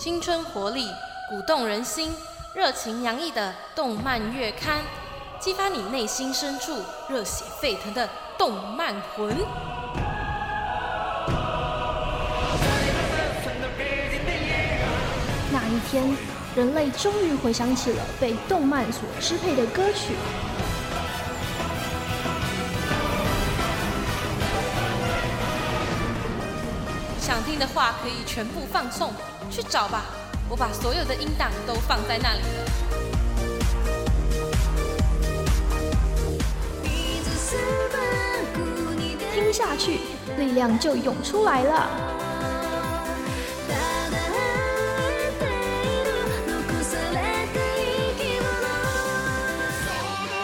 青春活力、鼓动人心、热情洋溢的动漫月刊，激发你内心深处热血沸腾的动漫魂。那一天，人类终于回想起了被动漫所支配的歌曲。想听的话可以全部放送，去找吧。我把所有的音档都放在那里了。听下去，力量就涌出来了。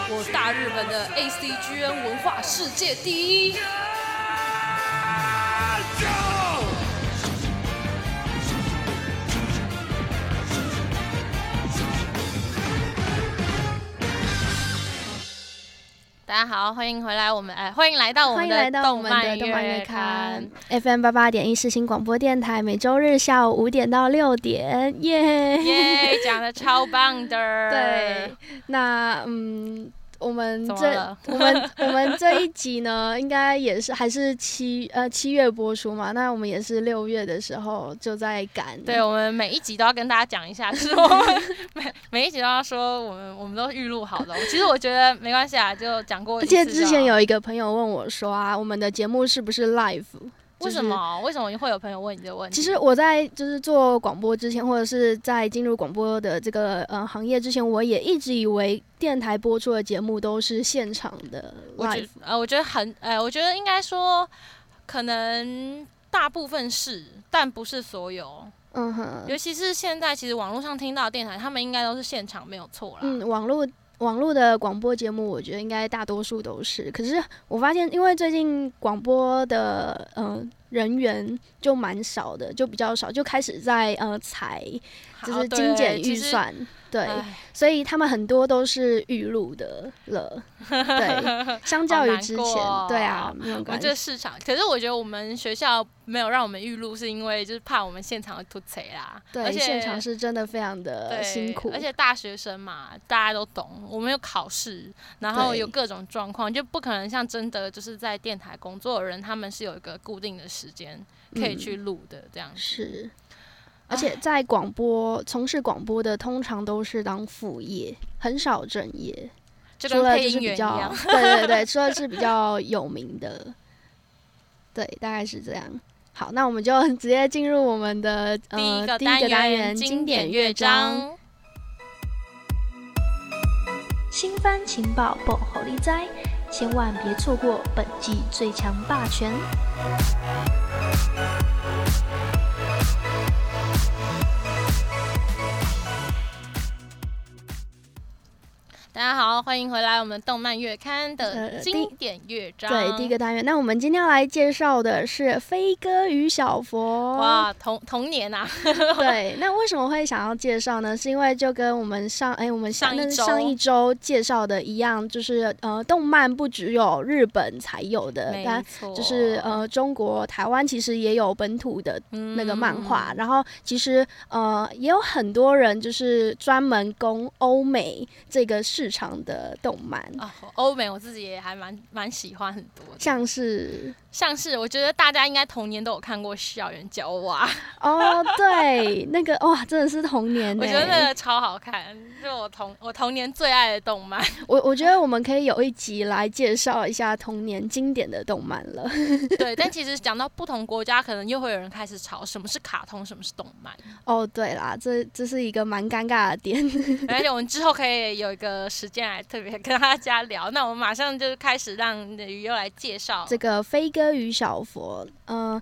我大日本的 ACGN 文化世界第一。大家好，欢迎回来，我们哎，欢迎来到我们的动漫月刊 FM 八八点一世新广播电台，每周日下午五点到六点，耶耶，讲的超棒的。对，那嗯。我们这我们 我们这一集呢，应该也是还是七呃七月播出嘛？那我们也是六月的时候就在赶。对，我们每一集都要跟大家讲一下，就是我们每每一集都要说我们我们都预录好的。其实我觉得没关系啊，就讲过。而且之前有一个朋友问我说啊，我们的节目是不是 live？为什么？为什么会有朋友问你这个问题？其实我在就是做广播之前，或者是在进入广播的这个呃行业之前，我也一直以为电台播出的节目都是现场的 live。呃，我觉得很，呃，我觉得应该说，可能大部分是，但不是所有。嗯哼。尤其是现在，其实网络上听到电台，他们应该都是现场，没有错啦。嗯，网络。网络的广播节目，我觉得应该大多数都是。可是我发现，因为最近广播的嗯人员就蛮少的，就比较少，就开始在呃裁，就是精简预算。对，所以他们很多都是预录的了。对，相较于之前，对啊，没有关系。这市场，可是我觉得我们学校没有让我们预录，是因为就是怕我们现场会突贼啦。对，而且现场是真的非常的辛苦。而且大学生嘛，大家都懂，我们有考试，然后有各种状况，就不可能像真的就是在电台工作的人，他们是有一个固定的时间可以去录的这样是。而且在广播从事广播的，通常都是当副业，很少正业。除了就是比较，对对对，除了是比较有名的，对，大概是这样。好，那我们就 直接进入我们的呃第一个单元——经典乐章。新番情报不好利哉，千万别错过本季最强霸权。大家好，欢迎回来，我们动漫月刊的经典乐章。对，第一个单元。那我们今天要来介绍的是《飞哥与小佛》。哇，童童年啊！对，那为什么会想要介绍呢？是因为就跟我们上哎，我们上那上一周介绍的一样，就是呃，动漫不只有日本才有的，但就是呃，中国台湾其实也有本土的那个漫画。然后其实呃，也有很多人就是专门攻欧美这个市。日常的动漫啊，欧美我自己也还蛮蛮喜欢很多，像是像是，我觉得大家应该童年都有看过《校园娇娃》哦，对，那个哇，真的是童年，我觉得那个超好看，就我童我童年最爱的动漫。我我觉得我们可以有一集来介绍一下童年经典的动漫了。对，但其实讲到不同国家，可能又会有人开始吵什么是卡通，什么是动漫。哦，对啦，这这是一个蛮尴尬的点，而且我们之后可以有一个。时间来特别跟大家聊，那我们马上就开始让鱼又来介绍这个飞哥与小佛。嗯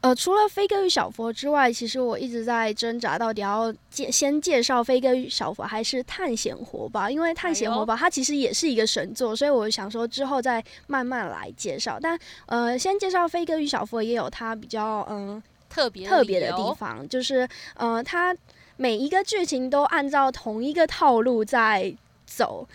呃，除了飞哥与小佛之外，其实我一直在挣扎，到底要介先介绍飞哥与小佛，还是探险活宝？因为探险活宝它其实也是一个神作，所以我想说之后再慢慢来介绍。但呃，先介绍飞哥与小佛也有它比较嗯特别特别的地方，就是呃，它每一个剧情都按照同一个套路在。走，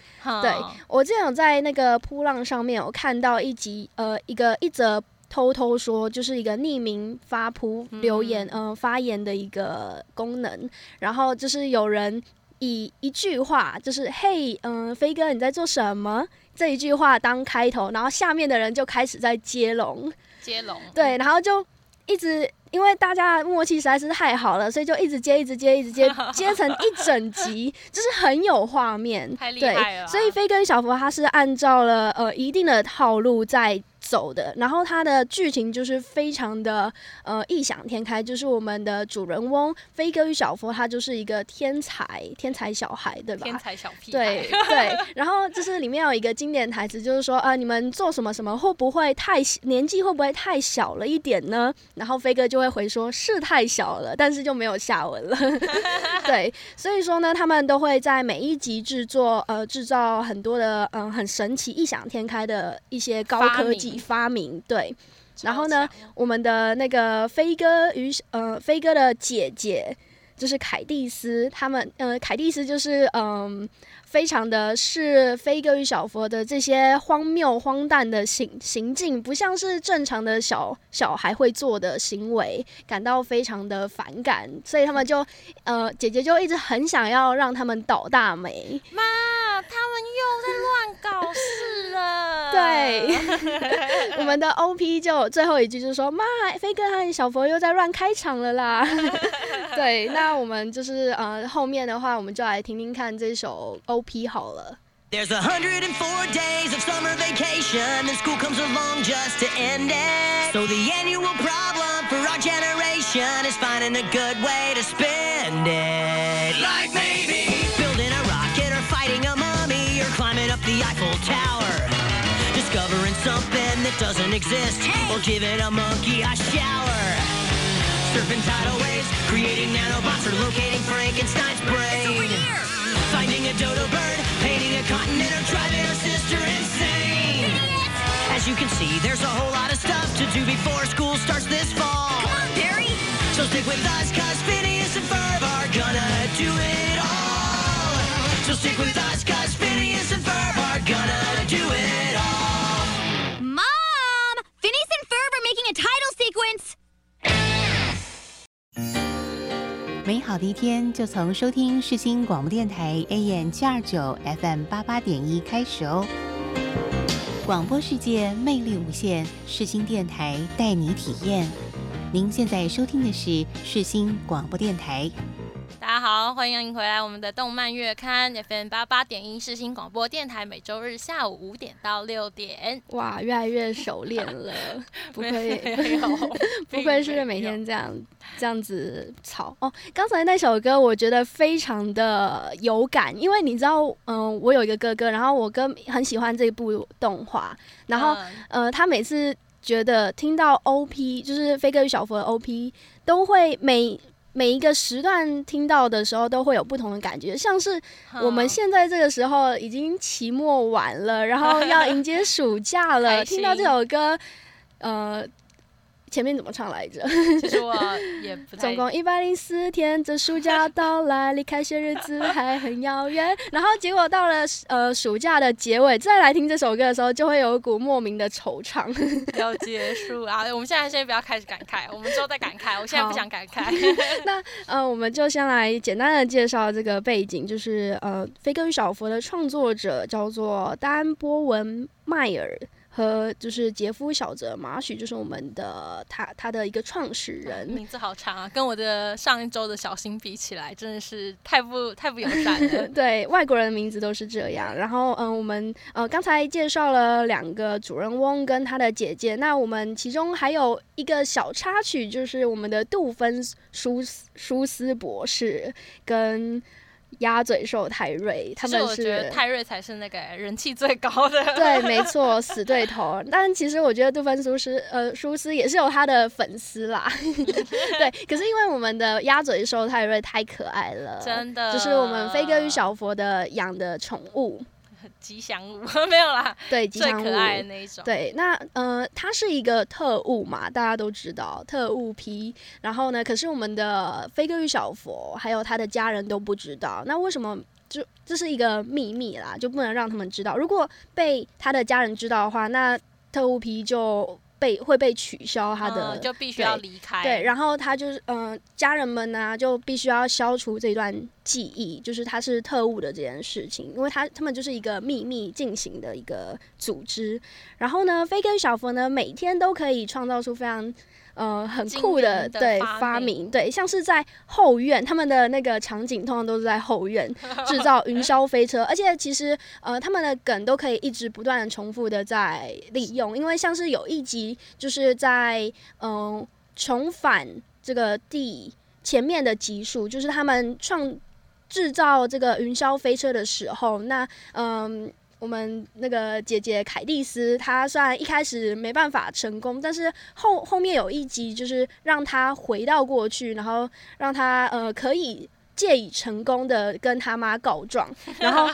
对我之前有在那个扑浪上面有看到一集，呃，一个一则偷偷说，就是一个匿名发扑留言，嗯，发言的一个功能。然后就是有人以一句话，就是“嘿，嗯，飞哥你在做什么？”这一句话当开头，然后下面的人就开始在接龙，接龙，对，然后就一直。因为大家的默契实在是太好了，所以就一直接，一直接，一直接，接成一整集，就是很有画面，太厉害了。所以飞哥与小佛他是按照了呃一定的套路在。走的，然后它的剧情就是非常的呃异想天开，就是我们的主人翁飞哥与小佛，他就是一个天才天才小孩，对吧？天才小屁对对。然后就是里面有一个经典台词，就是说啊，你们做什么什么会不会太年纪会不会太小了一点呢？然后飞哥就会回说，是太小了，但是就没有下文了。对，所以说呢，他们都会在每一集制作呃制造很多的嗯很神奇异想天开的一些高科技。发明对，然后呢，我们的那个飞哥与呃飞哥的姐姐就是凯蒂斯，他们呃凯蒂斯就是嗯。非常的是飞哥与小佛的这些荒谬荒诞的行行径，不像是正常的小小孩会做的行为，感到非常的反感，所以他们就呃姐姐就一直很想要让他们倒大霉。妈，他们又在乱搞事了。对，我们的 OP 就最后一句就是说，妈，飞哥和小佛又在乱开场了啦。对，那我们就是呃后面的话，我们就来听听看这首 O。OP 好了。There's 104 days of summer vacation, and school comes along just to end it. So the annual problem for our generation is finding a good way to spend it. Like maybe building a rocket or fighting a mummy or climbing up the Eiffel Tower. Discovering something that doesn't exist or giving a monkey a shower. Surfing tidal waves, creating nanobots or locating Frankenstein's brain. Finding a dodo bird, painting a continent, or driving our sister insane. As you can see, there's a whole lot of stuff to do before school starts this fall. Come on, Barry! So stick with us, cause Phineas and Ferb are gonna do it all. So stick with us, cause Phineas and Ferb are gonna do it all. Mom! Phineas and Ferb are making a title sequence! 美好的一天就从收听世新广播电台 AM 七二九 FM 八八点一开始哦！广播世界魅力无限，世新电台带你体验。您现在收听的是世新广播电台。大家好，欢迎回来我们的动漫月刊 FM 八八点一视新广播电台，每周日下午五点到六点。哇，越来越熟练了，不愧 不愧是每天这样这样子吵哦。刚才那首歌我觉得非常的有感，因为你知道，嗯，我有一个哥哥，然后我哥很喜欢这部动画，然后呃，他每次觉得听到 OP，就是飞哥与小佛的 OP，都会每。每一个时段听到的时候，都会有不同的感觉，像是我们现在这个时候已经期末完了，然后要迎接暑假了，听到这首歌，呃。前面怎么唱来着？其实我也不总共一百零四天，这暑假到来，离开些日子还很遥远。然后结果到了呃暑假的结尾，再来听这首歌的时候，就会有一股莫名的惆怅。要结束啊！我们现在先不要开始感慨，我们之后再感慨。我现在不想感慨。那呃，我们就先来简单的介绍这个背景，就是呃，《飞哥与小佛》的创作者叫做丹波文迈尔。和就是杰夫小泽马许，就是我们的他他的一个创始人，名字好长啊，跟我的上一周的小新比起来，真的是太不太不友善了。对，外国人的名字都是这样。然后嗯，我们呃刚才介绍了两个主人翁跟他的姐姐，那我们其中还有一个小插曲，就是我们的杜芬舒舒斯博士跟。鸭嘴兽泰瑞，他们是泰瑞才是那个人气最高的。对，没 错，死对头。但其实我觉得杜芬苏斯，呃，苏斯也是有他的粉丝啦。对，可是因为我们的鸭嘴兽泰瑞太可爱了，真的，就是我们飞哥与小佛的养的宠物。吉祥物 没有啦，对，最可爱的那一种。对，那呃，他是一个特务嘛，大家都知道特务批。然后呢，可是我们的飞哥与小佛还有他的家人都不知道。那为什么就这是一个秘密啦，就不能让他们知道？如果被他的家人知道的话，那特务批就被会被取消他的，就必须要离开。对，然后他就是嗯，家人们呢就必须要消除这段记忆，就是他是特务的这件事情，因为他他们就是一个秘密进行的一个组织。然后呢，飞跟小佛呢每天都可以创造出非常。呃，很酷的，对发明，对，像是在后院，他们的那个场景通常都是在后院 制造云霄飞车，而且其实呃，他们的梗都可以一直不断的重复的在利用，因为像是有一集就是在嗯重返这个地前面的集数，就是他们创制造这个云霄飞车的时候，那嗯。我们那个姐姐凯蒂斯，她虽然一开始没办法成功，但是后后面有一集就是让她回到过去，然后让她呃可以。借以成功的跟她妈告状，然后，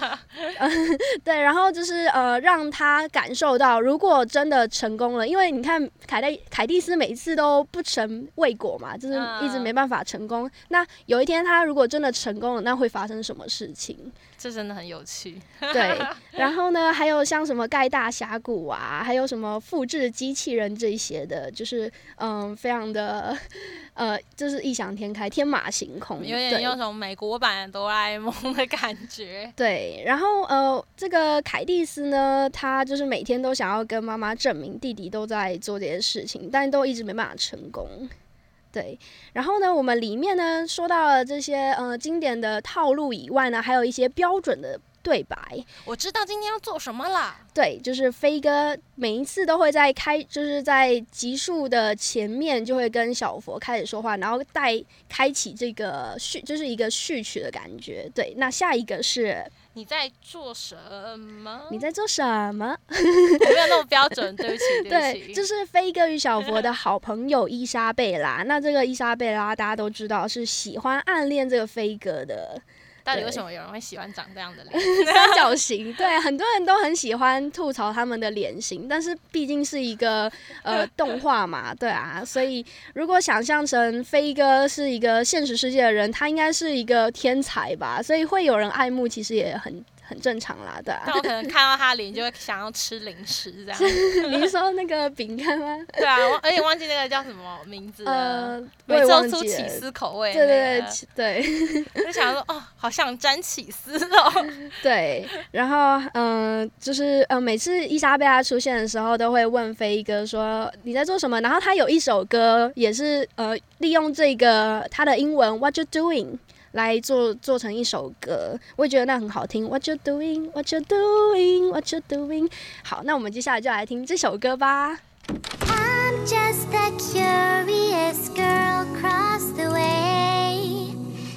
对，然后就是呃，让她感受到，如果真的成功了，因为你看凯蒂凯蒂斯每一次都不成未果嘛，就是一直没办法成功。那有一天他如果真的成功了，那会发生什么事情？这真的很有趣。对，然后呢，还有像什么盖大峡谷啊，还有什么复制机器人这些的，就是嗯，非常的。呃，就是异想天开、天马行空，有点有种美国版哆啦 A 梦的感觉。对，然后呃，这个凯蒂斯呢，他就是每天都想要跟妈妈证明弟弟都在做这些事情，但都一直没办法成功。对，然后呢，我们里面呢说到了这些呃经典的套路以外呢，还有一些标准的。对白，我知道今天要做什么了。对，就是飞哥每一次都会在开，就是在集数的前面就会跟小佛开始说话，然后带开启这个序，就是一个序曲的感觉。对，那下一个是你在做什么？你在做什么？我没有那么标准，对不起，对不起。这是飞哥与小佛的好朋友伊莎贝拉。那这个伊莎贝拉大家都知道是喜欢暗恋这个飞哥的。到底为什么有人会喜欢长这样的脸？三角形，对，很多人都很喜欢吐槽他们的脸型，但是毕竟是一个呃 动画嘛，对啊，所以如果想象成飞哥是一个现实世界的人，他应该是一个天才吧，所以会有人爱慕，其实也很。很正常啦，对啊。但我可能 看到他脸就会想要吃零食这样。你是说那个饼干吗？对啊，而且忘记那个叫什么名字了。每次出起司口味。对对对对。就想说哦，好像沾起司哦。对，然后嗯，就是呃，每次伊莎贝拉出现的时候，都会问飞哥说你在做什么？然后他有一首歌也是呃，利用这个他的英文 What you doing？来做做成一首歌，我也觉得那很好听。What you doing? What you doing? What you doing? 好，那我们接下来就来听这首歌吧。I'm just a curious girl across the way.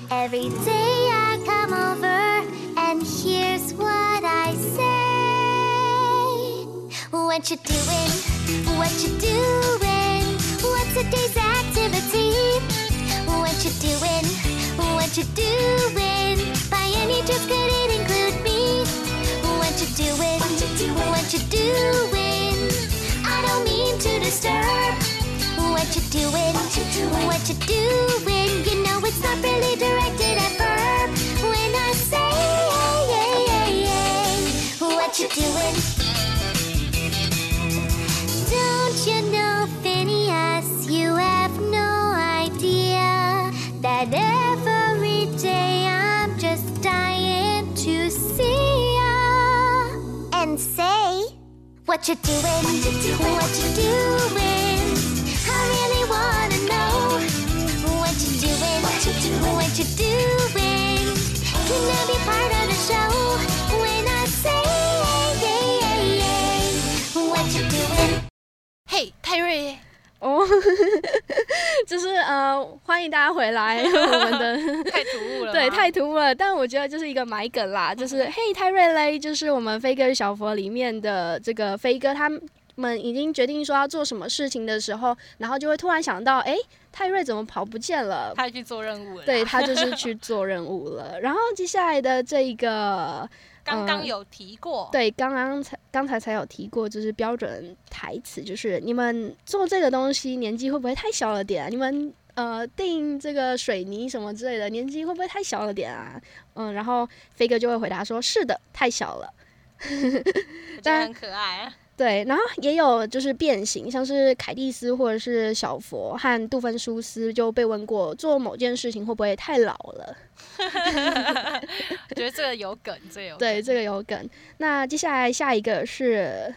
Every day I come over and here's what I say. What you doing? What you doing? What's a day's activity? What you doing? What you doing? By any chance could it include me? What you doing? What you doing? What you doing? I don't mean to disturb. What you doing? What you doing? What you doing? You know it's not really directed at verb. When I say, hey, hey, hey, what you doing? What you doing? What you doing? What you doing? I really wanna know what you doing. What you doing? What you doing? Can I be part of the show when I say yeah, yeah, yeah. What you doing? Hey. 哦，就是呃，欢迎大家回来。我们的 太突兀了，对，太突兀了。但我觉得就是一个埋梗啦，就是嘿，泰瑞嘞，就是我们飞哥小佛里面的这个飞哥，他们已经决定说要做什么事情的时候，然后就会突然想到，哎，泰瑞怎么跑不见了？他去做任务了。对他就是去做任务了。然后接下来的这一个。刚刚有提过，对，刚刚才刚才才有提过，就是标准台词，就是你们做这个东西年纪会不会太小了点？你们呃定这个水泥什么之类的，年纪会不会太小了点啊？嗯，然后飞哥就会回答说：是的，太小了。但很可爱啊。对，然后也有就是变形，像是凯蒂斯或者是小佛和杜芬舒斯就被问过，做某件事情会不会太老了？我觉得这个有梗，这有对这个有梗。那接下来下一个是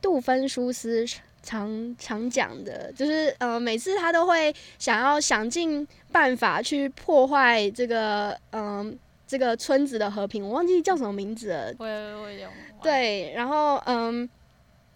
杜芬舒斯常常讲的，就是呃，每次他都会想要想尽办法去破坏这个嗯这个村子的和平，我忘记叫什么名字了。我我有对，然后嗯。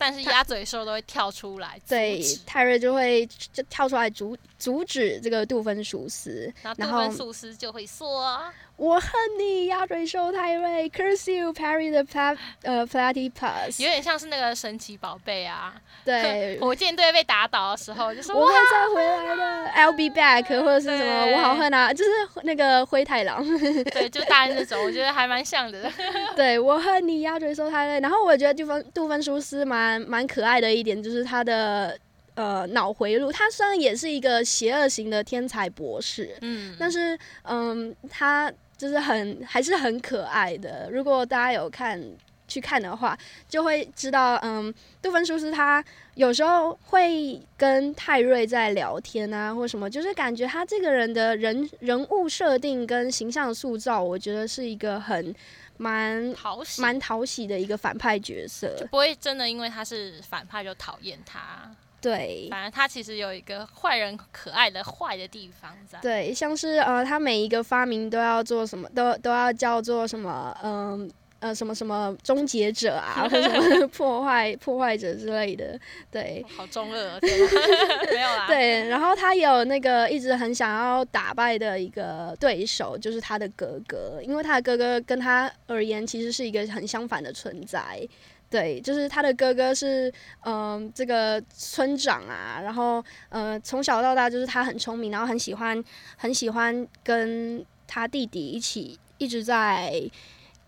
但是鸭嘴兽都会跳出来，对，泰瑞就会就跳出来阻阻止这个杜芬鼠斯，然后杜芬鼠斯就会说。我恨你，鸭嘴兽泰瑞，Curse you, Perry the plat 呃 Platypus，有点像是那个神奇宝贝啊。对，火箭队被打倒的时候，就说我会再回来的，I'll be back，或者是什么，我好恨啊，就是那个灰太狼。对，就大概那种，我觉得还蛮像的。对我恨你，鸭嘴兽泰瑞。然后我觉得杜芬杜芬舒斯蛮蛮可爱的一点，就是他的呃脑回路。他虽然也是一个邪恶型的天才博士，嗯，但是嗯他。就是很还是很可爱的。如果大家有看去看的话，就会知道，嗯，杜芬叔叔他有时候会跟泰瑞在聊天啊，或什么，就是感觉他这个人的人人物设定跟形象塑造，我觉得是一个很蛮讨喜、蛮讨喜的一个反派角色，就不会真的因为他是反派就讨厌他。对，反正他其实有一个坏人可爱的坏的地方在。对，像是呃，他每一个发明都要做什么，都都要叫做什么，嗯呃，什么什么终结者啊，或者什么 破坏破坏者之类的。对，好中二，没有啦。对，然后他有那个一直很想要打败的一个对手，就是他的哥哥，因为他的哥哥跟他而言其实是一个很相反的存在。对，就是他的哥哥是，嗯，这个村长啊，然后，呃，从小到大就是他很聪明，然后很喜欢，很喜欢跟他弟弟一起，一直在，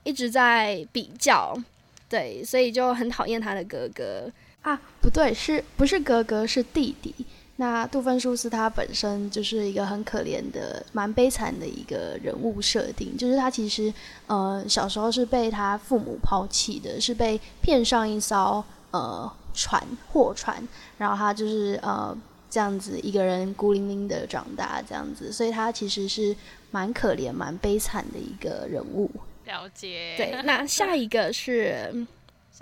一直在比较，对，所以就很讨厌他的哥哥啊，不对，是不是哥哥是弟弟？那杜芬舒斯他本身就是一个很可怜的、蛮悲惨的一个人物设定，就是他其实呃小时候是被他父母抛弃的，是被骗上一艘呃船货船，然后他就是呃这样子一个人孤零零的长大这样子，所以他其实是蛮可怜、蛮悲惨的一个人物。了解。对，那下一个是。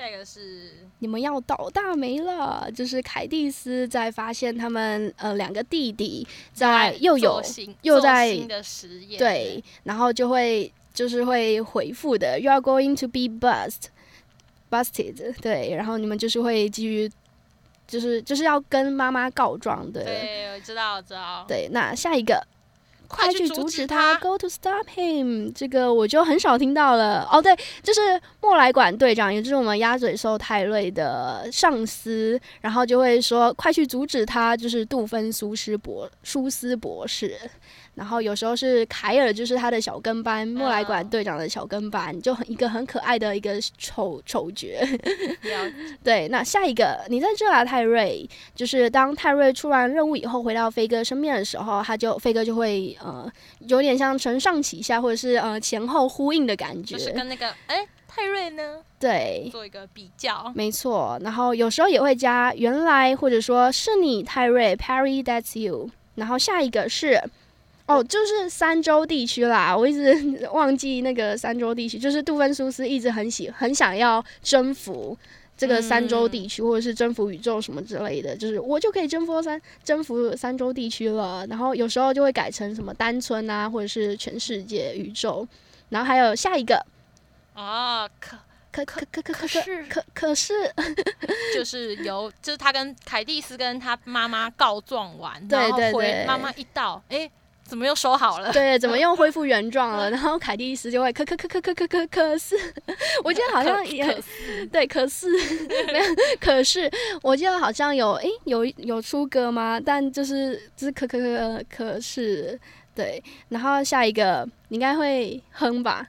下一个是你们要倒大霉了，就是凯蒂斯在发现他们呃两个弟弟在又有又在对，然后就会就是会回复的，You are going to be bust busted，对，然后你们就是会基于就是就是要跟妈妈告状的，对，我知道，我知道，对，那下一个。快去阻止他！Go to stop him！这个我就很少听到了。哦，对，就是莫来管队长，也就是我们鸭嘴兽泰瑞的上司，然后就会说：“快去阻止他！”就是杜芬苏斯博苏斯博士。然后有时候是凯尔，就是他的小跟班，莫莱管队长的小跟班，就很一个很可爱的一个丑丑角。对，那下一个你在这啊，泰瑞，就是当泰瑞出完任务以后回到飞哥身边的时候，他就飞哥就会呃有点像承上启下，或者是呃前后呼应的感觉，就是跟那个哎泰瑞呢，对，做一个比较，没错。然后有时候也会加原来，或者说是你泰瑞，Perry that's you。然后下一个是。哦，就是三州地区啦，我一直 忘记那个三州地区，就是杜芬苏斯一直很喜很想要征服这个三州地区，或者是征服宇宙什么之类的，就是我就可以征服三征服三州地区了。然后有时候就会改成什么单村啊，或者是全世界宇宙。然后还有下一个啊，可可可可可可是可可是就 是由就是他跟凯蒂斯跟他妈妈告状完，然后回妈妈一到，哎。怎么又收好了？对 怎么又恢复原状了？然后凯蒂一时就会咳咳咳咳咳咳咳咳可是 我记得好像也对可是没有可是我记得好像有诶有有出歌吗？但就是就是咳咳咳咳可是对。然后下一个你应该会哼吧？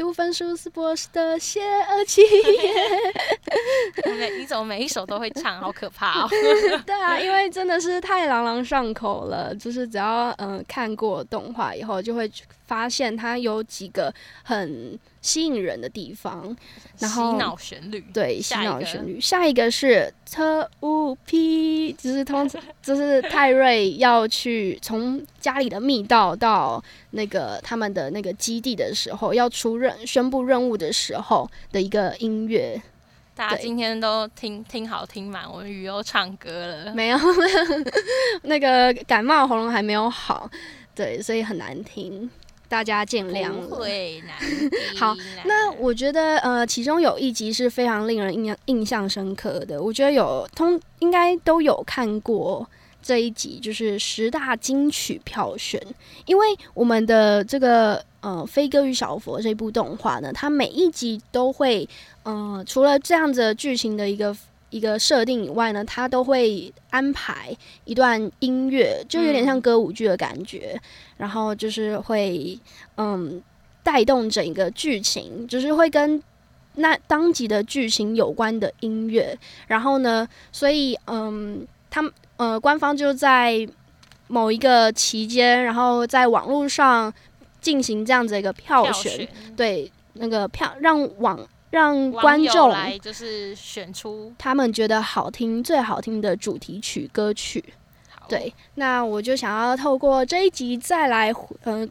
读分数是博士的邪恶企业。每你怎么每一首都会唱，好可怕哦！对啊，因为真的是太朗朗上口了，就是只要嗯看过动画以后，就会发现它有几个很。吸引人的地方，然后洗脑旋律，对，洗脑旋律。下一个是特务 P，就是通，就是泰瑞要去从家里的密道到那个他们的那个基地的时候，要出任宣布任务的时候的一个音乐。大家今天都听听好听满，我们雨又唱歌了，没有？那个感冒喉咙还没有好，对，所以很难听。大家见谅。好，那我觉得呃，其中有一集是非常令人印象印象深刻的。我觉得有通应该都有看过这一集，就是十大金曲票选。因为我们的这个呃《飞哥与小佛》这部动画呢，它每一集都会呃，除了这样子剧情的一个。一个设定以外呢，他都会安排一段音乐，就有点像歌舞剧的感觉，然后就是会嗯带动整个剧情，就是会跟那当集的剧情有关的音乐。然后呢，所以嗯，他们呃官方就在某一个期间，然后在网络上进行这样子一个票选，对那个票让网。让观众来就是选出他们觉得好听、最好听的主题曲歌曲。对，那我就想要透过这一集再来，嗯，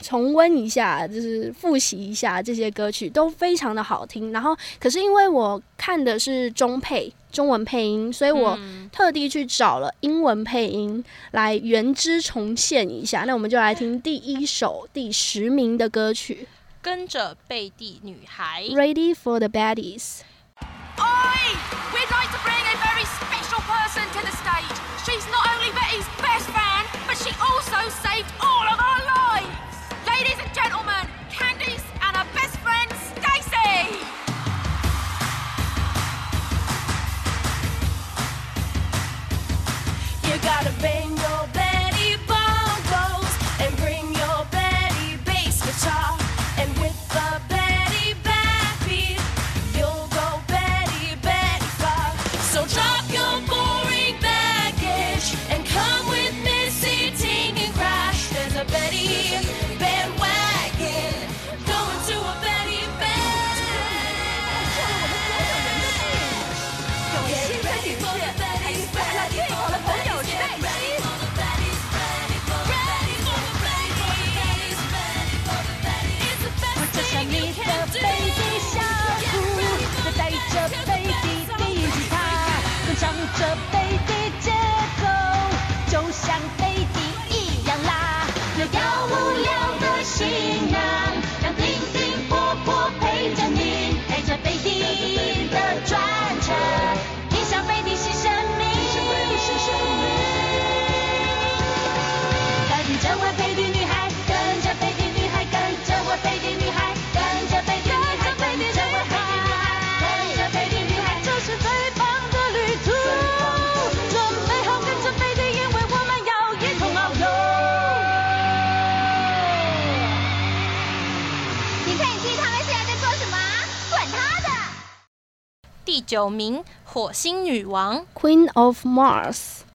重温一下，就是复习一下这些歌曲，都非常的好听。然后，可是因为我看的是中配中文配音，所以我特地去找了英文配音来原汁重现一下。那我们就来听第一首第十名的歌曲。跟着贝蒂女孩。Ready for the baddies. Oi! We'd like to bring a very special person to the 蒂第九名，火星女王。Queen of Mars。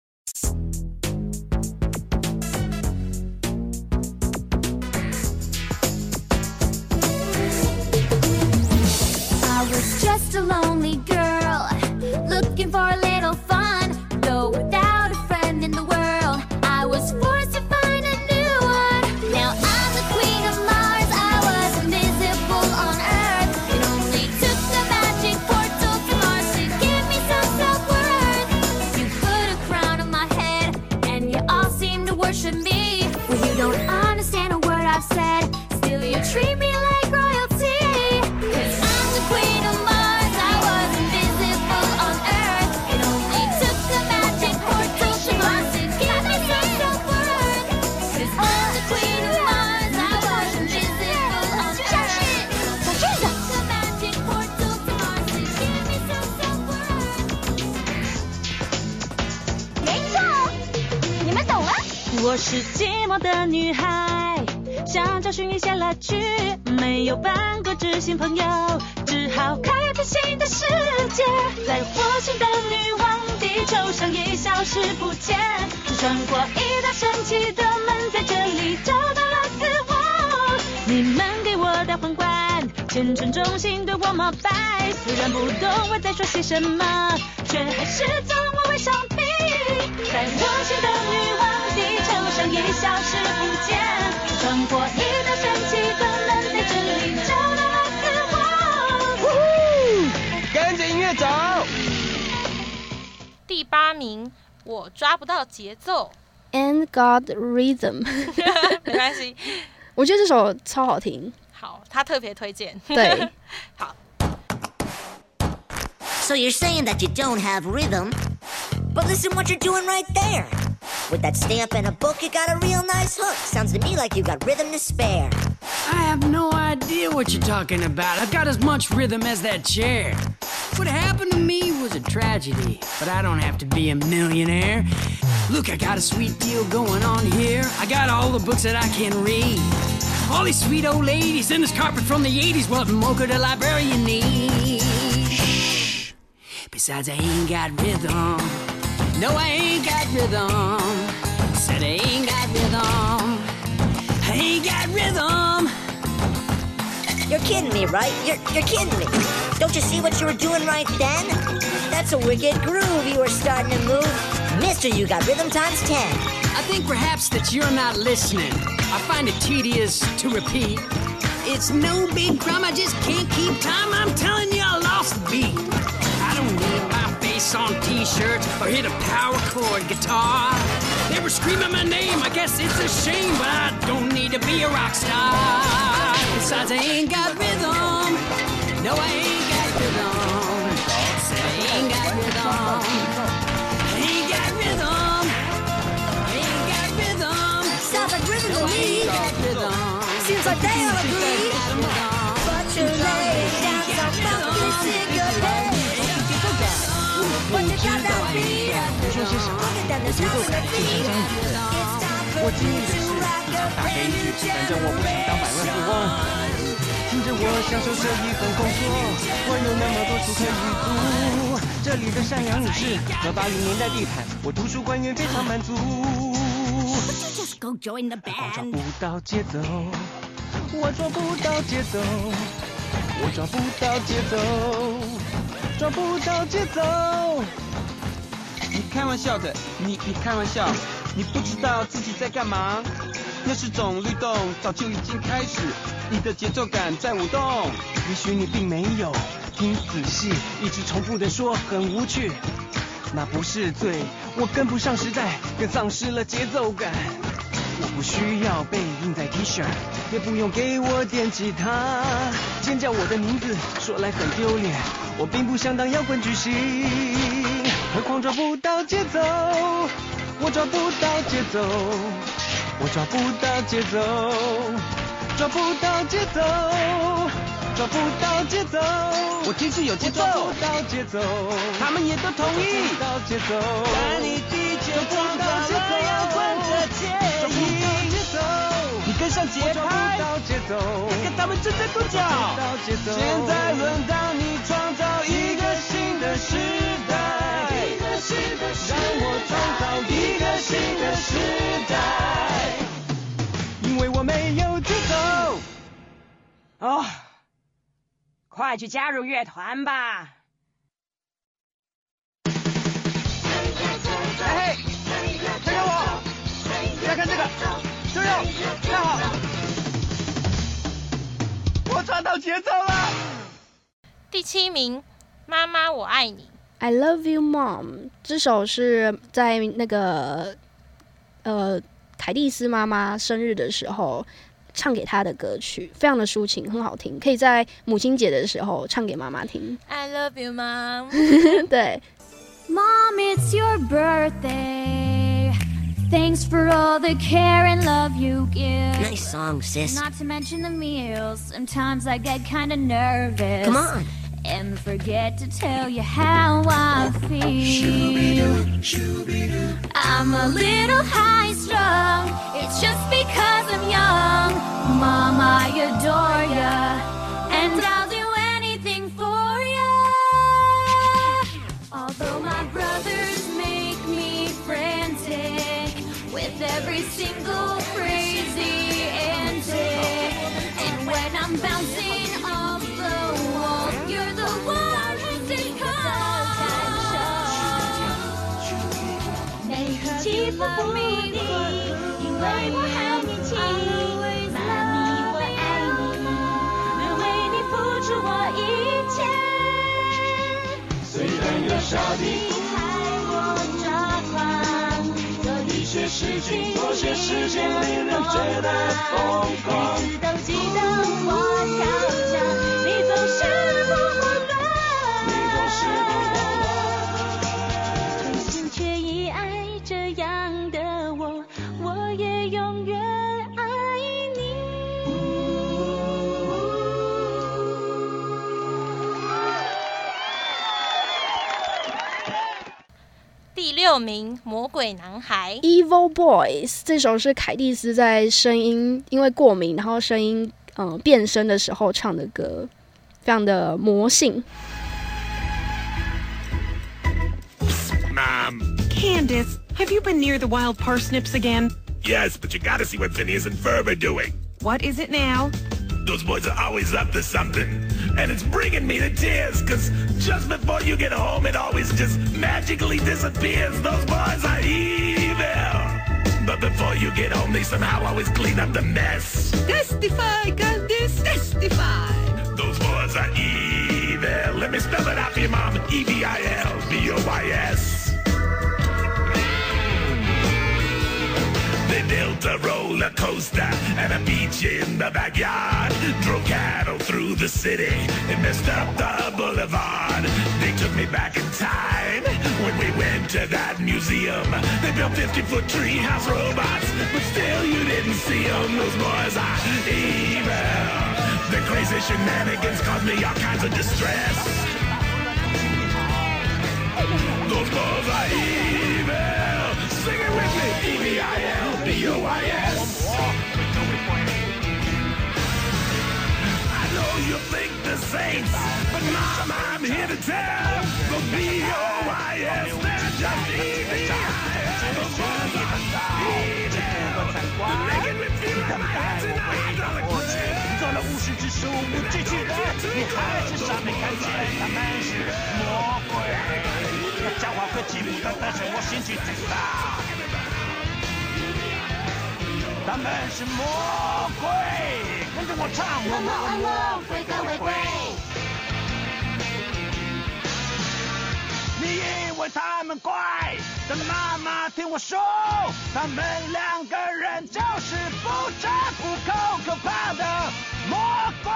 我是寂寞的女孩，想找寻一些乐趣，没有半个知心朋友，只好开辟新的世界。在火星的女王地球上已消失不见，穿过一道神奇的门，在这里找到了死亡。你们给我的皇冠，虔诚忠心对我膜拜，虽然不懂我在说些什么，却还是将我为上宾。在火星的女王地球上已消失不见，穿过一道神奇的门，在这里找到了死亡。跟着音乐走。第八名，我抓不到节奏，And God Rhythm，没关系。我觉得这首超好听。好，他特别推荐。对，好，So you're saying that you don't have rhythm? But listen what you're doing right there. With that stamp and a book, you got a real nice hook. Sounds to me like you got rhythm to spare. I have no idea what you're talking about. I've got as much rhythm as that chair. What happened to me was a tragedy, but I don't have to be a millionaire. Look, I got a sweet deal going on here. I got all the books that I can read. All these sweet old ladies and this carpet from the 80s. What more could a librarian need? Shh. Besides, I ain't got rhythm. No, I ain't got rhythm. Said I ain't got rhythm. I ain't got rhythm. You're kidding me, right? You're, you're kidding me. Don't you see what you were doing right then? That's a wicked groove you were starting to move. Mister, you got rhythm times 10. I think perhaps that you're not listening. I find it tedious to repeat. It's no big crime, I just can't keep time. I'm telling you, I lost the beat. Face on t-shirts or hit a power chord guitar. They were screaming my name, I guess it's a shame, but I don't need to be a rock star. Besides, I ain't got rhythm. No, I ain't got rhythm. I ain't got rhythm. I ain't got rhythm. I ain't got rhythm. Sounds like rhythm to me. ain't got rhythm. Seems like they all agree. But you lay down 不知道你说些什么，我最后只是想你的。我经历的是一场大悲剧，反我不想当百万富翁。听着我享受这一份工作，我有那么多书可以读。这里的善良女士和八零年代地毯，我图书馆也非常满足。我抓不到节奏，我抓不到节奏，我抓不到节奏。抓不到节奏。你开玩笑的，你你开玩笑，你不知道自己在干嘛。那是种律动，早就已经开始，你的节奏感在舞动。也许你并没有听仔细，一直重复的说很无趣。那不是罪，我跟不上时代，更丧失了节奏感。我不需要被印在 T 恤，也不用给我电吉他，尖叫我的名字，说来很丢脸。我并不想当摇滚巨星，何况抓不到节奏，我抓不到节奏，我抓不到节奏，抓不到节奏，抓不到节奏。我其实有节奏，抓不到节奏，他们也都同意。抓不到节奏，在你地球创造了摇滚的节奏，你跟上节拍，跟他们正在跺脚。现在轮到你创造一个新的时代，一个新的让我创造一个新的时代，因为我没有节奏。哦，快去加入乐团吧！哎嘿，再看这个，周六，看好，我抓到节奏了。第七名，妈妈我爱你。I love you, mom。这首是在那个呃凯蒂斯妈妈生日的时候唱给她的歌曲，非常的抒情，很好听，可以在母亲节的时候唱给妈妈听。I love you, mom。对，Mom, it's your birthday. Thanks for all the care and love you give. Nice song, sis. Not to mention the meals. Sometimes I get kinda nervous. Come on. and forget to tell you how I feel. I'm a little high strung, it's just because I'm young. Mom, I adore ya, and I'll 事情，做些事情令人觉得疯狂。每次都记得我跳六名《魔鬼男孩》Evil Boys 这首是凯蒂斯在声音因为过敏，然后声音嗯、呃变声的时候唱的歌，非常的魔性。Mom. Candace, have you been near the wild parsnips again? Yes, but you gotta see what Phineas and Ferb are doing. What is it now? Those boys are always up to something. And it's bringing me to tears, cause just before you get home, it always just magically disappears. Those boys are evil. But before you get home, they somehow always clean up the mess. Testify, Candace, testify. Those boys are evil. Let me spell it out for you, Mom. E-V-I-L-B-O-Y-S. They built a roller coaster and a beach in the backyard. Drove cattle through the city and messed up the boulevard. They took me back in time when we went to that museum. They built 50-foot treehouse robots, but still you didn't see them. Those boys are evil. Their crazy shenanigans caused me all kinds of distress. Saints, but mom, I'm here to tell. The B-O-I-S, they're just E-V-I-L. Those boys are evil. They're making me feel like my head's in a hydraulic 你 press. 做了巫师之事无不继续的，你还是傻没看见他们是魔鬼。那狡猾会欺负的，但是我心机最大。他们是魔鬼，跟着我唱，魔魔魔鬼鬼鬼鬼。你以为他们怪，但妈妈听我说，他们两个人就是不折不扣、可怕的魔鬼，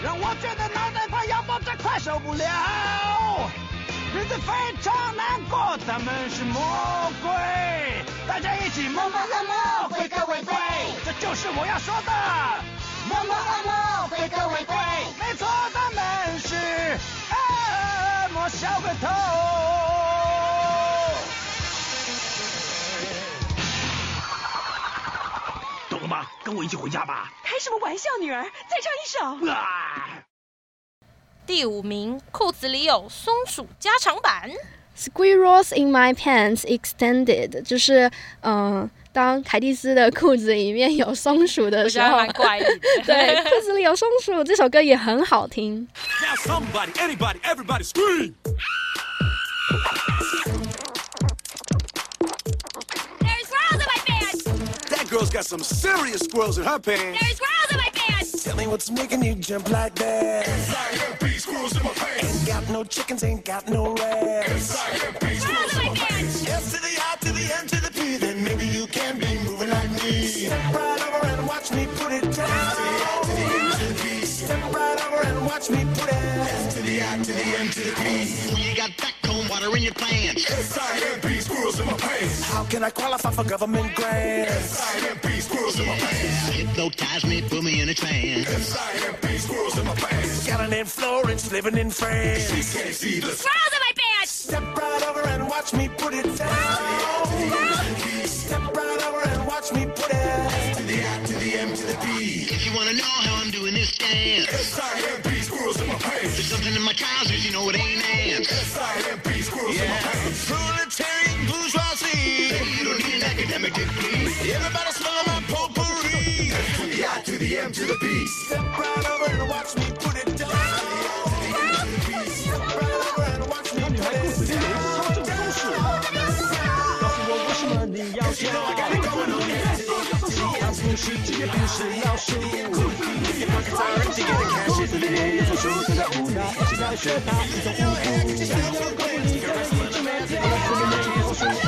让我觉得脑袋快要爆炸，快受不了。日子非常难过，他们是魔鬼，大家一起魔魔恶魔鬼鬼鬼鬼，这就是我要说的。魔魔恶魔鬼鬼鬼鬼，没错，他们是恶魔小鬼头。懂了吗？跟我一起回家吧。开什么玩笑，女儿？再唱一首。啊！第五名，裤子里有松鼠加长版。Squirrels in my pants extended，就是嗯、呃当凯蒂斯的裤子里面有松鼠的时候。对，裤子里有松鼠，这首歌也很好听。Now somebody, anybody, everybody scream! Watch me put it. S to the I to the N to the P. You got that cold home, watering your plants. S-I-M-P, squirrels in my pants. How can I qualify for government grants? S-I-M-P, squirrels in my pants. Hypnotize me, put me in a trance. S-I-M-P, squirrels in my pants. Got an Aunt Florence living in France. She can't see the Squirrels in my pants! Step right over and watch me put it down. Step right over and watch me put it. To the I, to the M, to the P. If you wanna know how I'm doing this dance. S-I-M-P, squirrels in my pants. There's something in my trousers, you know it ain't ants. S-I-M-P, squirrels in my pants. Proletarian bourgeoisie. You don't need an academic degree. Everybody smell my potpourri. To the I, to the M, to the P. Step right over and watch me put it down. Step right over and watch me put it down. 告诉我为什么你要说？当初是职业不是老鼠。裤子里面有松鼠正在舞蹈，一起来学它一种舞步。想要快步你可以这么跳，裤子里面有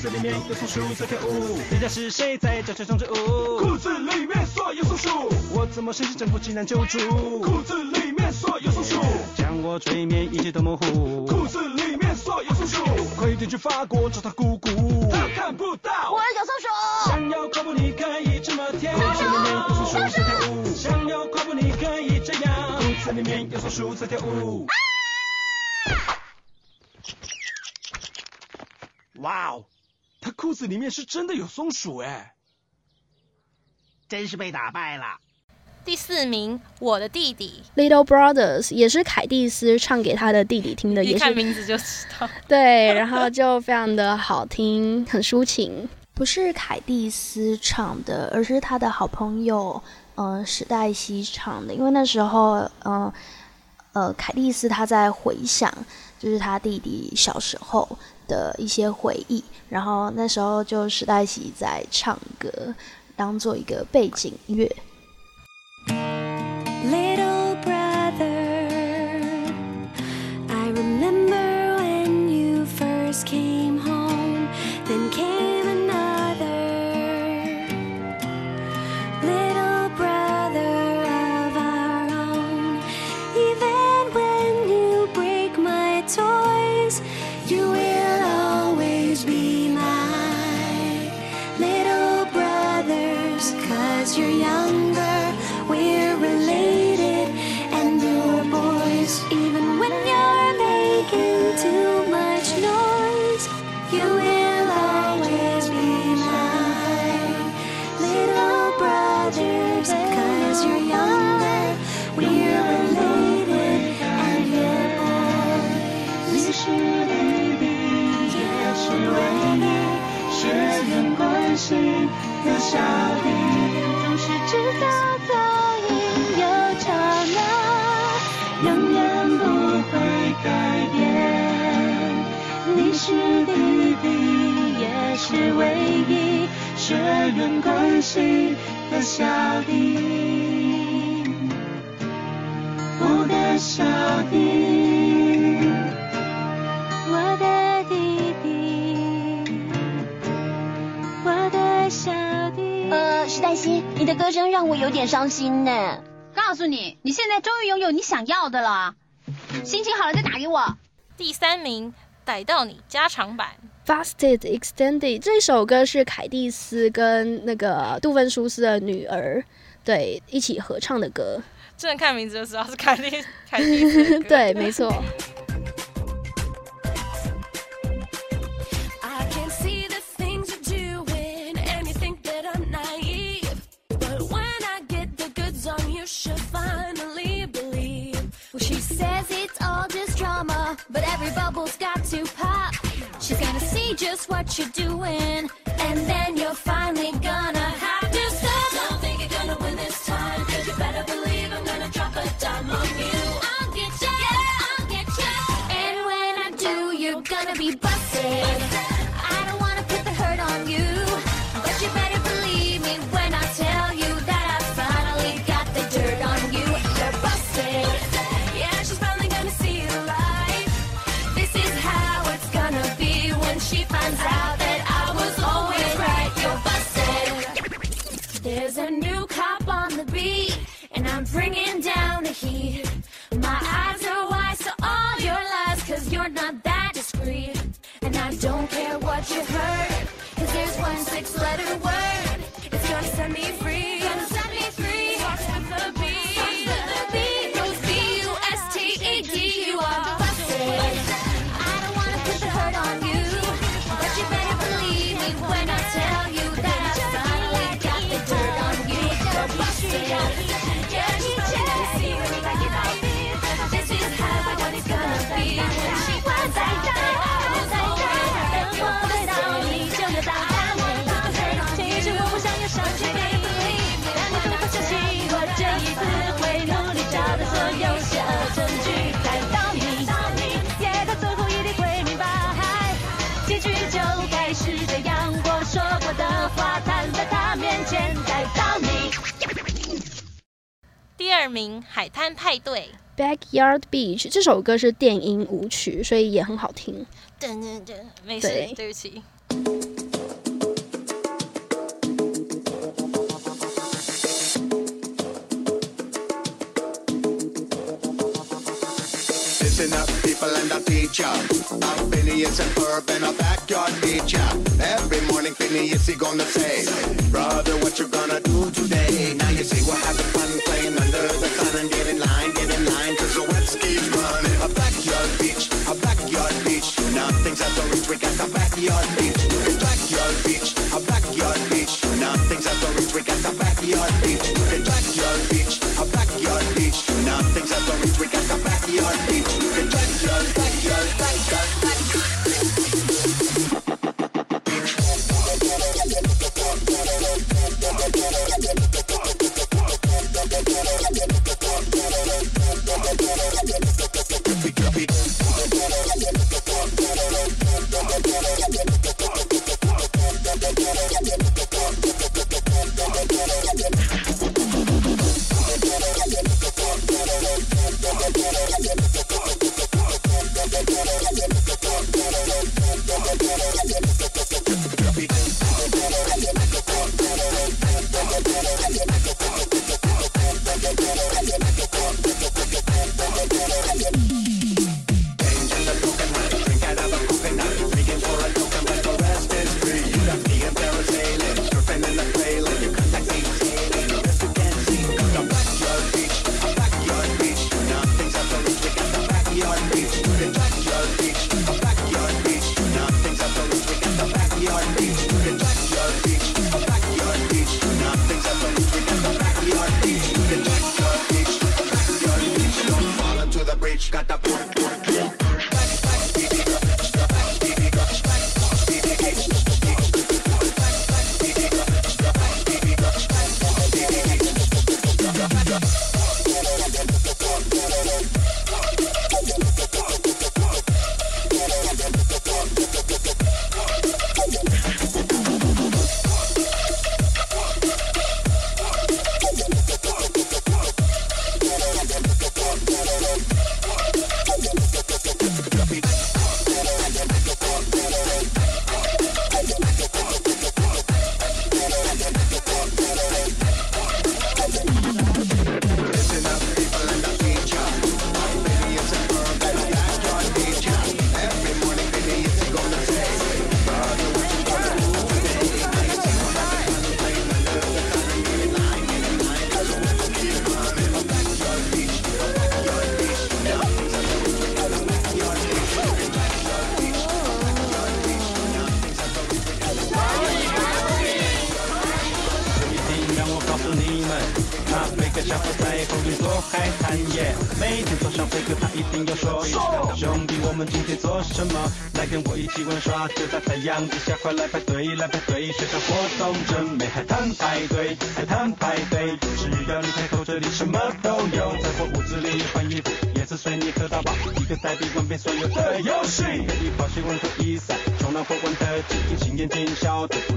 样，裤子里面有松鼠在跳舞。人家是谁在叫这种植物？裤子里面锁有松鼠，我怎么申请政府竟然救助？裤子里面锁有松鼠，将我催眠一切都模糊。裤子里面锁有松鼠，快点去法国找他姑姑。他看不到，我有松鼠！想要快步你可以这么跳，裤子里面有松鼠在跳舞。想要快步你可以这样，裤子里面有松鼠在跳舞。哇哦，他裤子里面是真的有松鼠哎！真是被打败了。第四名，我的弟弟，Little Brothers 也是凯蒂斯唱给他的弟弟听的，一也是看名字就知道。对，然后就非常的好听，很抒情。不是凯蒂斯唱的，而是他的好朋友，嗯、史黛西唱的。因为那时候，嗯、呃，凯蒂斯他在回想，就是他弟弟小时候的一些回忆，然后那时候就史黛西在唱歌，当做一个背景乐。弟弟，也是唯一血缘关系的小弟，我的小弟，我的弟弟，我的小弟。呃，史黛西，你的歌声让我有点伤心呢。告诉你，你现在终于拥有你想要的了。心情好了再打给我。第三名，逮到你加长版。Fasted Extended 这首歌是凯蒂斯跟那个杜芬舒斯的女儿对一起合唱的歌。真的看名字就知道是凯蒂凯蒂斯对，没错。I can see the things you're doing, and you think that I'm naive. But when I get the goods on you, she'll finally believe. She says it's all just drama, but every bubble's got to pop. Just what you're doing, and then you're finally gonna hey. 证据，再到你，也到最后一定会明白，结局就该是这样。我说过的话摊在他面前，再到你。第二名《海滩派对》。Backyard Beach 这首歌是电音舞曲，所以也很好听。对对对，没事，对不起。Listen up, people, and I'll teach ya. I'm Phineas and Ferb in a backyard teacher. Every morning, Phineas, he gonna say, Brother, what you gonna do today? Now you see we're having fun playing under the sun and get in line, get in line, cause the wet ski's running. A backyard beach, a backyard beach. Nothing's out of reach, we got a backyard beach. A backyard beach, a backyard beach. Nothing's out of reach, we got a backyard beach. A backyard beach, a backyard beach. Nothing's out of reach, we got a backyard beach. 们今天做什么？来跟我一起玩耍，就在太阳底下，快来排队来排队，水上活动真美，海滩排队，海滩排队，只要你开口，这里什么都有，在我屋子里换衣服，随你喝到饱，一个代币玩遍所有的游戏，可以跑新闻和比赛，冲浪破关的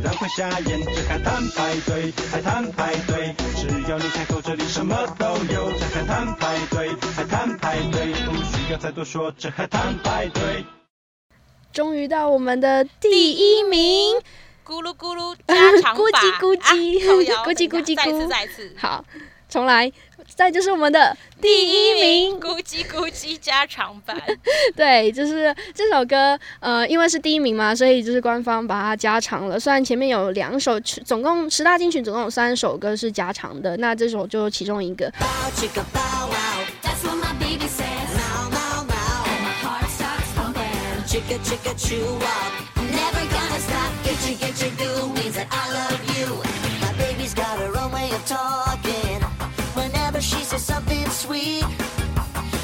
然会瞎眼。这海滩派对，海滩派对，只要你开口，这里什么都有。这海滩派对，海滩派对，不需要再多说，这海滩派对。终于到我们的第一名，咕噜咕噜。加长 咕叽咕叽。啊 咕叽咕叽咕。叽再一次咕再一次，好，重来，再就是我们的第一名，咕叽咕叽加长版。对，就是这首歌，呃，因为是第一名嘛，所以就是官方把它加长了。虽然前面有两首，总共十大金曲总共有三首歌是加长的，那这首就其中一个。Whenever something sweet,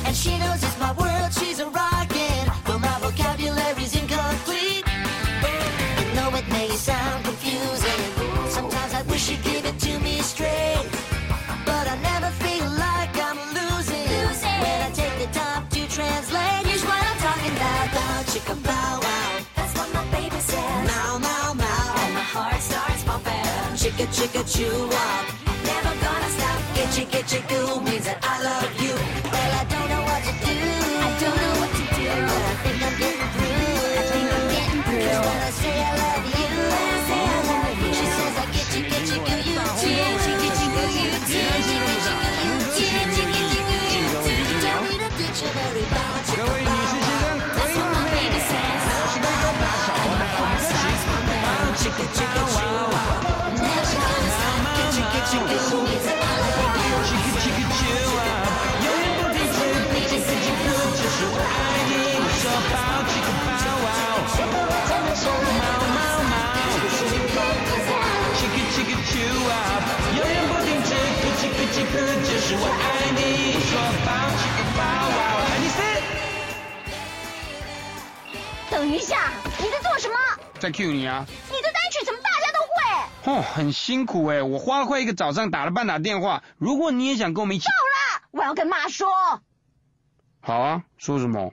and she knows it's my world, she's a rockin'. But my vocabulary's incomplete. I know it may sound confusing. Sometimes I wish you'd give it to me straight. But I never feel like I'm losing, when I take the time to translate. Here's what I'm talking about. Bow chicka bow wow. That's what my baby says. Meow meow meow. And my heart starts pumping. Chicka chicka chew up. Chicka chicka, means that I love you. 等一下，你在做什么？再 Q 你啊！你的单曲怎么大家都会？哦，很辛苦哎，我花了快一个早上打了半打电话。如果你也想跟我们一起，够了，我要跟妈说。好啊，说什么？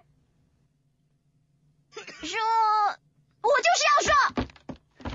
说，我就是要说。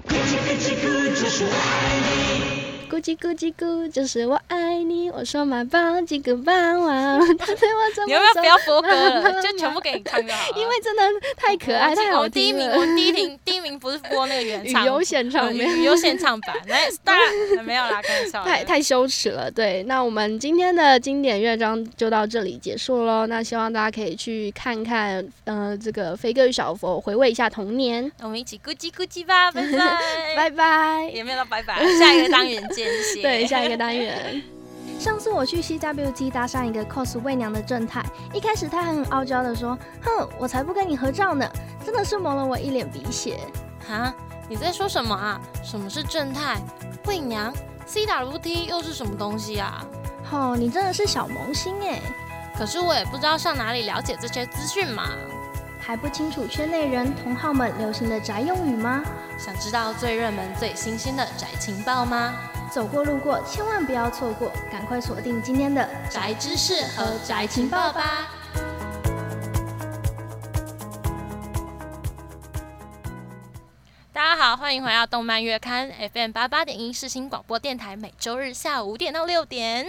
我爱你咕叽咕叽咕，就是我爱你。我说买包几个包啊，他对我怎么你要不要不要走播歌了？就全部给你唱就好了。因为真的太可爱，太好听了我第一名。我第一名，第一名不是播那个原唱，语优现场嗯没有现唱版，那当然没有啦，开玩笑的。太太羞耻了，对。那我们今天的经典乐章就到这里结束喽。那希望大家可以去看看，呃，这个飞哥与小佛，回味一下童年。我们一起咕叽咕叽吧，拜拜，拜拜。也没有到拜拜，下一个单元见，对，下一个单元。上次我去 CWT 搭上一个 cos 媚娘的正太，一开始他很傲娇的说：“哼，我才不跟你合照呢！”真的是蒙了我一脸鼻血。哈，你在说什么啊？什么是正太、媚娘、CWT 又是什么东西啊？哦，你真的是小萌新哎！可是我也不知道上哪里了解这些资讯嘛。还不清楚圈内人同好们流行的宅用语吗？想知道最热门、最新鲜的宅情报吗？走过路过，千万不要错过，赶快锁定今天的宅知识和宅情报吧。大家好，欢迎回到动漫月刊 FM 八八点一世新广播电台，每周日下午五点到六点。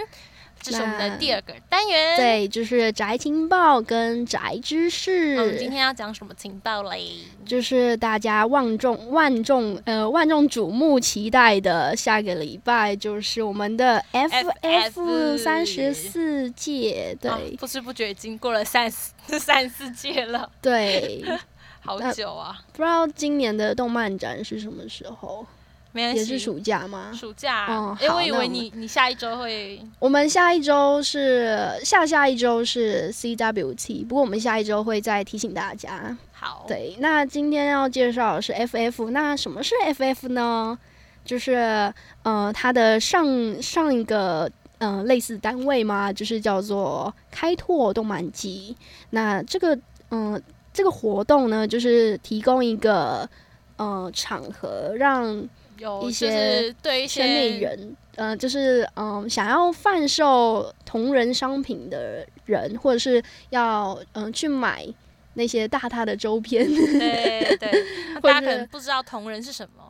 这是我们的第二个单元，对，就是宅情报跟宅知识。嗯，今天要讲什么情报嘞？就是大家万众万众呃万众瞩目期待的下个礼拜，就是我们的 FF 三十四届，对、哦不知不觉已经过了三四 三四届了，对，好久啊！不知道今年的动漫展是什么时候？没关系也是暑假吗？暑假，哦因为我以为你你下一周会我们下一周是下下一周是 CWT，不过我们下一周会再提醒大家。好，对，那今天要介绍的是 FF，那什么是 FF 呢？就是呃，它的上上一个呃类似单位嘛，就是叫做开拓动漫季。那这个嗯、呃这个活动呢，就是提供一个呃场合让有一些对一些圈内人，呃，就是嗯、想要贩售同人商品的人，或者是要嗯、去买那些大大的周边，对对，大家可能不知道同人是什么。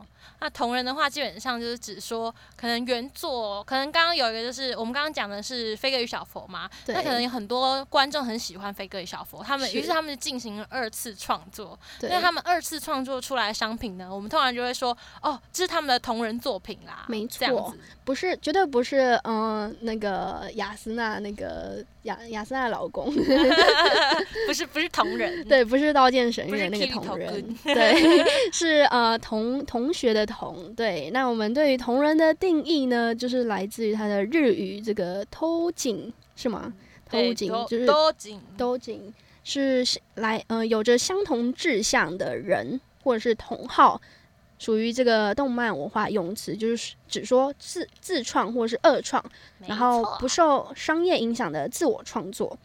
那同人的话，基本上就是指说，可能原作，可能刚刚有一个就是我们刚刚讲的是飞哥与小佛嘛，对那可能有很多观众很喜欢飞哥与小佛，他们于是他们就进行了二次创作。那他们二次创作出来的商品呢，我们通常就会说，哦，这是他们的同人作品啦，没错。，不是绝对不是，嗯、那个雅斯娜那个雅雅斯娜的老公，不是不是同人，对，不是《刀剑神域》那个同人，对，是呃同同学的同。对，那我们对于同人的定义呢，就是来自于他的日语这个偷井是吗？偷井就是偷井偷井是来呃有着相同志向的人或者是同好。属于这个动漫文化用词，就是只说自自创或是二创，然后不受商业影响的自我创作。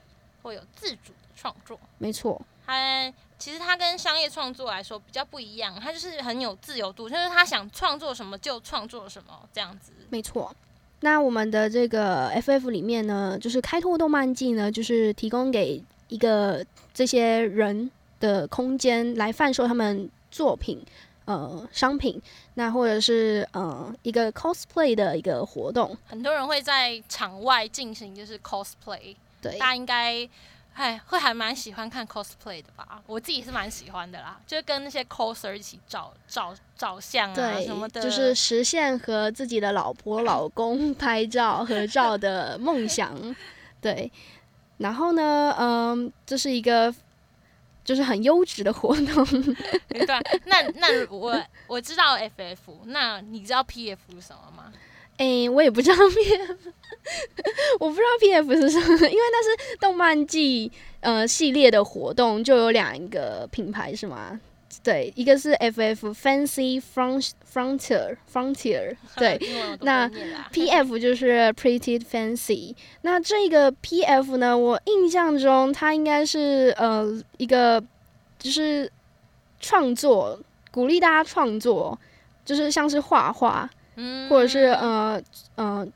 会有自主的创作。没错，它其实它跟商业创作来说比较不一样，它就是很有自由度，就是他想创作什么就创作什么这样子。没错。那我们的这个 FF 里面呢，就是开拓动漫季呢，就是提供给一个这些人的空间来贩售他们作品。呃，商品，那或者是呃一个 cosplay 的一个活动，很多人会在场外进行就是 cosplay，对。大家应该哎会还蛮喜欢看 cosplay 的吧？我自己是蛮喜欢的啦，就是跟那些 coser 一起照照照相啊什么的，就是实现和自己的老婆、老公拍照合照的梦想。对，然后呢，嗯，这是一个就是很优质的活动。对，那那我我知道 FF，那你知道 PF 是什么吗？哎、我也不知道 PF，我不知道 PF 是什么，因为那是动漫季呃系列的活动，就有两个品牌是吗？对，一个是 FF Fancy Front Frontier Frontier，对那 PF 就是 Pretty Fancy。那这个 PF 呢，我印象中它应该是呃一个就是创作，鼓励大家创作，就是像是画画，嗯或者是呃呃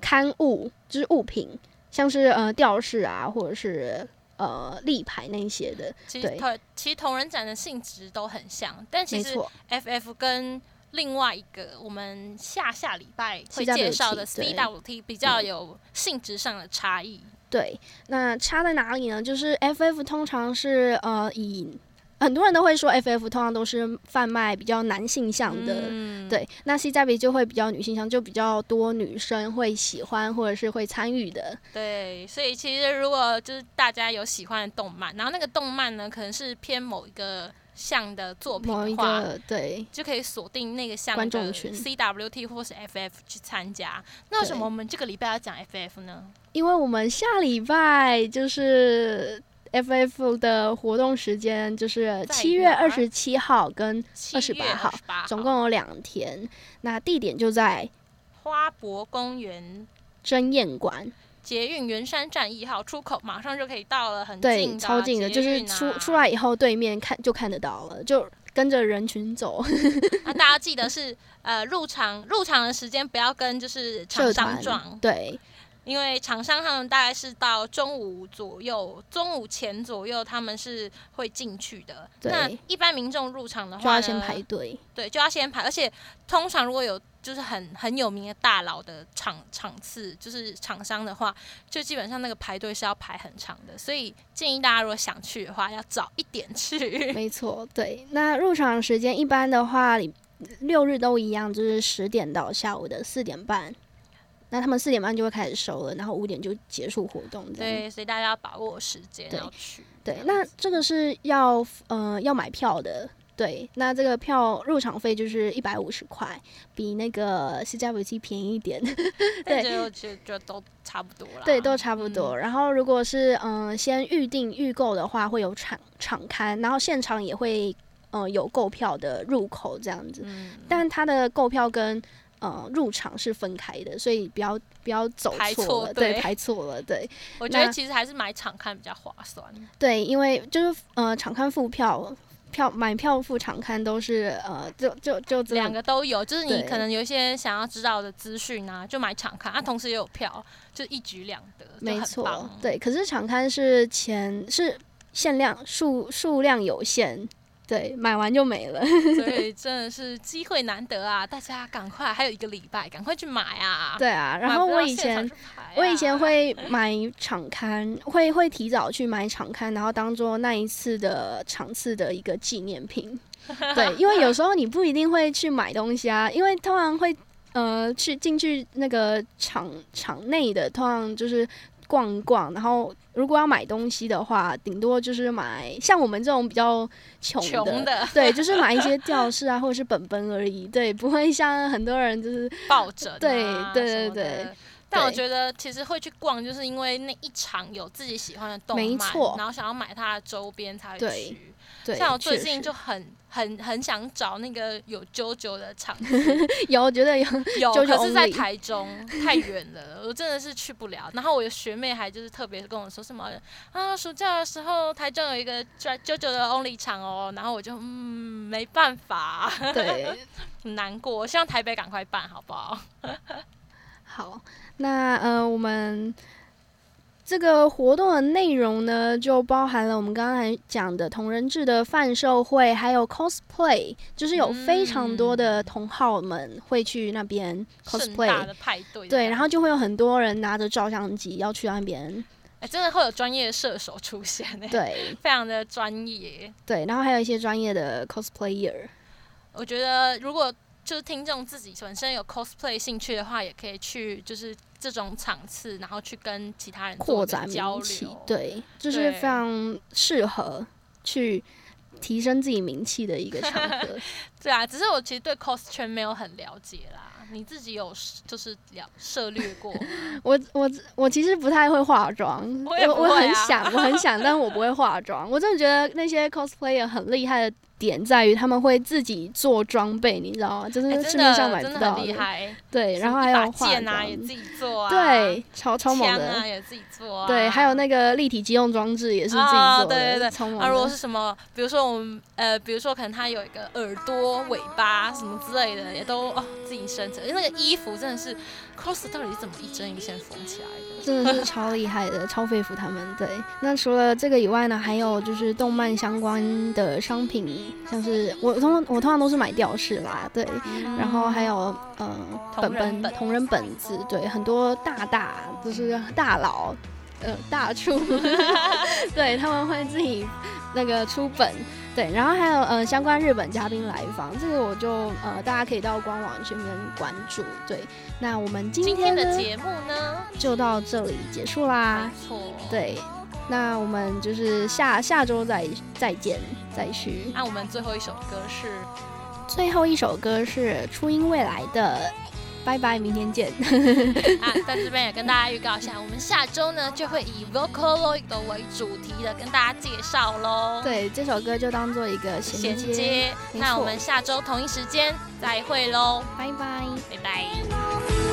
刊物，就是物品，像是呃吊饰啊，或者是呃立牌那些的，其实同其实同人展的性质都很像，但其实 FF 跟另外一个我们下下礼拜会介绍的对 CWT 比较有性质上的差异。对，那差在哪里呢？就是 FF 通常是呃以很多人都会说 FF 通常都是贩卖比较男性向的，嗯对。那 CW 就会比较女性向，就比较多女生会喜欢或者是会参与的。对，所以其实如果就是大家有喜欢的动漫，然后那个动漫呢可能是偏某一个项的作品某一的话，对就可以锁定那个项的观众群 CWT 或是 FF 去参加。那为什对么我们这个礼拜要讲 FF 呢？因为我们下礼拜就是 FF 的活动时间，就是七月二十七号跟二十八号总共有两天。那地点就在花博公园。真宴馆，捷运圆山站一号出口，马上就可以到了，很，近超近的，就是出啊出来以后，对面看就看得到了，就跟着人群走。那 大家记得是呃入场入场的时间不要跟就是厂商撞，对，因为厂商他们大概是到中午左右，中午前左右他们是会进去的。那一般民众入场的话呢就要先排队。对，就要先排，而且通常如果有就是很很有名的大佬的场场次，就是厂商的话，就基本上那个排队是要排很长的，所以建议大家如果想去的话，要早一点去。没错，对。那入场时间一般的话，礼六日都一样，就是十点到下午的四点半。那他们四点半就会开始收了，然后五点就结束活动。对，所以大家要把握时间对要去。对，那这个是要呃要买票的。对，那这个票入场费就是一百五十块，比那个 CWT 便宜一点。但对就就就都差不多了。对，都差不多。然后如果是嗯、呃先预定预购的话，会有场场刊，然后现场也会呃有购票的入口这样子。嗯但它的购票跟呃入场是分开的，所以不要不要走排错了，错对排错了，对。我觉得其实还是买场看比较划算。对，因为就是呃场看付票。票买票付场看都是呃，就就就两个都有，就是你可能有一些想要知道的资讯啊，就买场看啊，同时也有票，就一举两得，没错，对。可是场看是前是限量数数量有限，对，买完就没了。所以真的是机会难得啊！大家赶快，还有一个礼拜，赶快去买啊！对啊，然后我以前我以前会买场刊，会会提早去买场刊，然后当做那一次的场次的一个纪念品。对，因为有时候你不一定会去买东西啊，因为通常会呃去进去那个场场内的，通常就是逛一逛，然后如果要买东西的话，顶多就是买像我们这种比较穷的，对，就是买一些吊饰啊或者是本本而已，对，不会像很多人就是抱枕、啊，对对对对的。但我觉得其实会去逛，就是因为那一场有自己喜欢的动漫，没错然后想要买它的周边才会去。对像我最近就很很很想找那个有啾啾的场子，有，我觉得有有，可是在台中太远了，我真的是去不了。然后我的学妹还就是特别跟我说什么啊，暑假的时候台中有一个九九九的 only 场哦，然后我就嗯没办法，对，很难过。希望台北赶快办好不好？好，那呃，我们这个活动的内容呢，就包含了我们刚才讲的同人志的贩售会，还有 cosplay，就是有非常多的同好们会去那边 cosplay 大的派对，对，然后就会有很多人拿着照相机要去那边，哎、真的会有专业的射手出现呢、对。非常的专业。对，然后还有一些专业的 cosplayer，我觉得如果就是听众自己本身有 cosplay 兴趣的话，也可以去就是这种场次，然后去跟其他人扩展交流。，对，就是非常适合去提升自己名气的一个场合。对啊，只是我其实对 cos 圈没有很了解啦。你自己有就是了涉略过？我我我其实不太会化妆，我我很想，我很想，但是我不会化妆。我真的觉得那些 cosplayer 很厉害的点在于他们会自己做装备，你知道吗？就是市面上买不到很厉害。对，然后还有剑啊也自己做啊，对，超超猛枪的，啊也自己做啊，对，还有那个立体机动装置也是自己啊，做的，对对对，超猛啊，如果是什么，比如说我们呃，比如说可能它有一个耳朵、尾巴什么之类的，也都哦自己生成。那个衣服真的是 cos 到底怎么一针一线缝起来的？真的是超厉害的，超佩服他们。对，那除了这个以外呢，还有就是动漫相关的商品，像是我通我通常都是买吊饰啦，对，然后还有嗯本本同人本子，对，很多大大就是大佬。呃，大出，对他们会自己那个出本，对，然后还有呃相关日本嘉宾来访，这个我就呃大家可以到官网去面关注。对，那我们今今天的节目呢，就到这里结束啦。没错，对，那我们就是下下周再再见再续。那我们最后一首歌是最后一首歌是初音未来的《拜拜，明天见》。啊，在这边也跟大家预告一下，我们下周呢就会以 Vocaloid 为主题的跟大家介绍喽。对，这首歌就当做一个衔衔接。那我们下周同一时间再会喽，拜拜。拜拜。